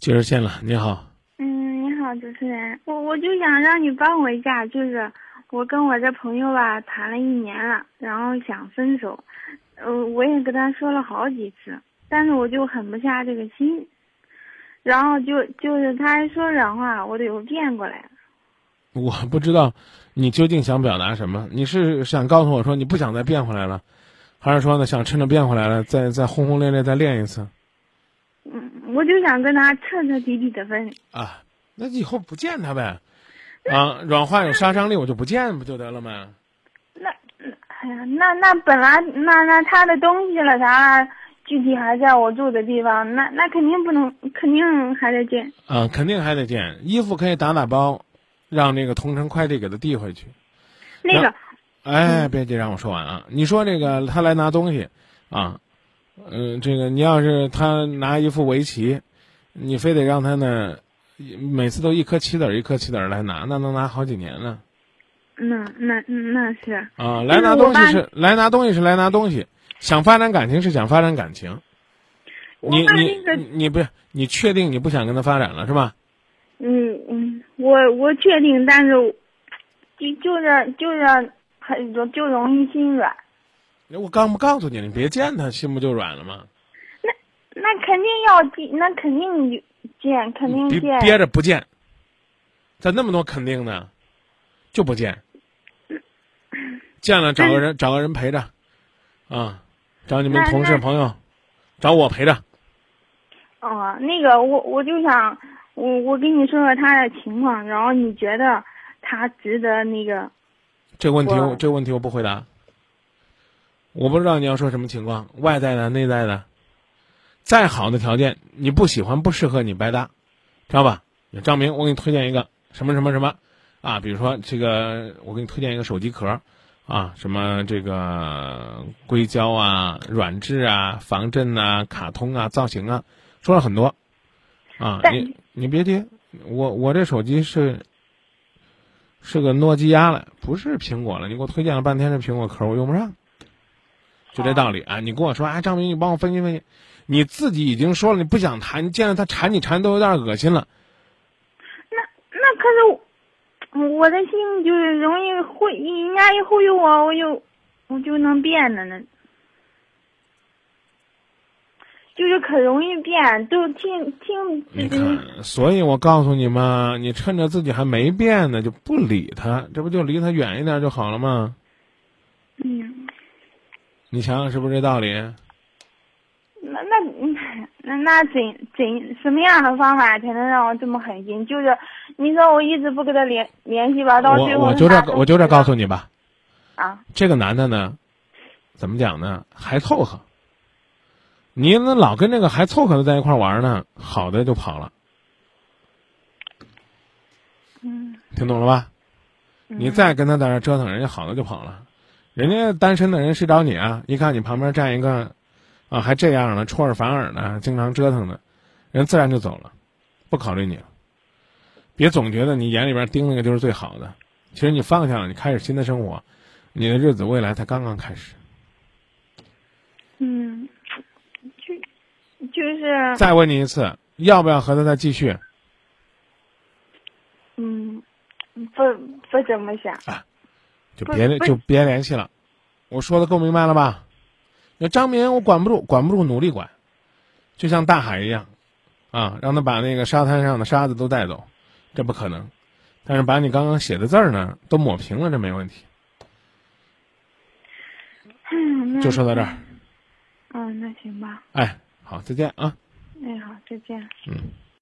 接热线了，你好。嗯，你好，主持人，我我就想让你帮我一下，就是我跟我这朋友吧谈了一年了，然后想分手，呃，我也跟他说了好几次，但是我就狠不下这个心，然后就就是他还说软话，我得又变过来了。我不知道你究竟想表达什么？你是想告诉我说你不想再变回来了，还是说呢想趁着变回来了再再轰轰烈烈再练一次？嗯，我就想跟他彻彻底底的分。啊，那以后不见他呗。啊，软化有杀伤力，我就不见不就得了吗？那那哎呀，那那本来那那他的东西了啥，具体还在我住的地方，那那肯定不能，肯定还得见。啊，肯定还得见。衣服可以打打包，让那个同城快递给他递回去。那个，哎，别急，让我说完啊。你说这个他来拿东西，啊，嗯、这个你要是他拿一副围棋，你非得让他呢，每次都一颗棋子儿一颗棋子儿来拿，那能拿好几年呢。那那那是。啊，来拿东西是来拿东西是来拿东西，想发展感情是想发展感情。你你你不是你确定你不想跟他发展了是吧？嗯嗯，我我确定，但是就就是就是很就就容易心软。我刚不告诉你了，你别见他心不就软了吗？那那肯定要见，那肯定见，肯定别见。憋着不见，咋那么多肯定呢？就不见，见了找个人找个人陪着，啊，找你们同事朋友，找我陪着。哦，那个我我就想，我我跟你说说他的情况，然后你觉得他值得那个？这个问题我我这个问题我不回答。我不知道你要说什么情况，外在的、内在的，再好的条件你不喜欢不适合你白搭，知道吧？张明，我给你推荐一个什么什么什么，啊，比如说这个，我给你推荐一个手机壳，啊，什么这个硅胶啊、软质啊、防震啊、卡通啊、造型啊，说了很多，啊，你你别急，我我这手机是是个诺基亚了，不是苹果了。你给我推荐了半天这苹果壳，我用不上，就这道理啊！你跟我说，啊，张明，你帮我分析分析，你自己已经说了你不想谈，你见了他缠你缠都有点恶心了。那那可是我我的心就是容易忽人家一忽悠我，我就我就能变的呢。就是可容易变，都听听你看，所以我告诉你嘛，你趁着自己还没变呢，就不理他，这不就离他远一点就好了吗？嗯，你想想是不是这道理？那那嗯那那怎怎什么样的方法才能让我这么狠心？就是你说我一直不跟他联联系吧，到最后我我就这我就这告诉你你吧，啊，这个男的呢，怎么讲呢？还凑合。你那老跟那个还凑合的在一块玩呢，好的就跑了，嗯，听懂了吧？嗯你再跟他在那折腾，人家好的就跑了，人家单身的人谁找你啊？一看你旁边站一个，啊，还这样呢，出尔反尔的，经常折腾的，人自然就走了，不考虑你了。别总觉得你眼里边盯那个就是最好的，其实你放下了，你开始新的生活，你的日子未来才刚刚开始。嗯，就就是再问你一次，要不要和他再继续？嗯，不不怎么想，不就别就别联系了。我说的够明白了吧？那张明我管不住，管不住努力管，就像大海一样，啊，让他把那个沙滩上的沙子都带走，这不可能。但是把你刚刚写的字儿呢都抹平了，这没问题。嗯，就说到这儿，嗯，那行吧，哎，好，再见啊，哎好，再见。嗯。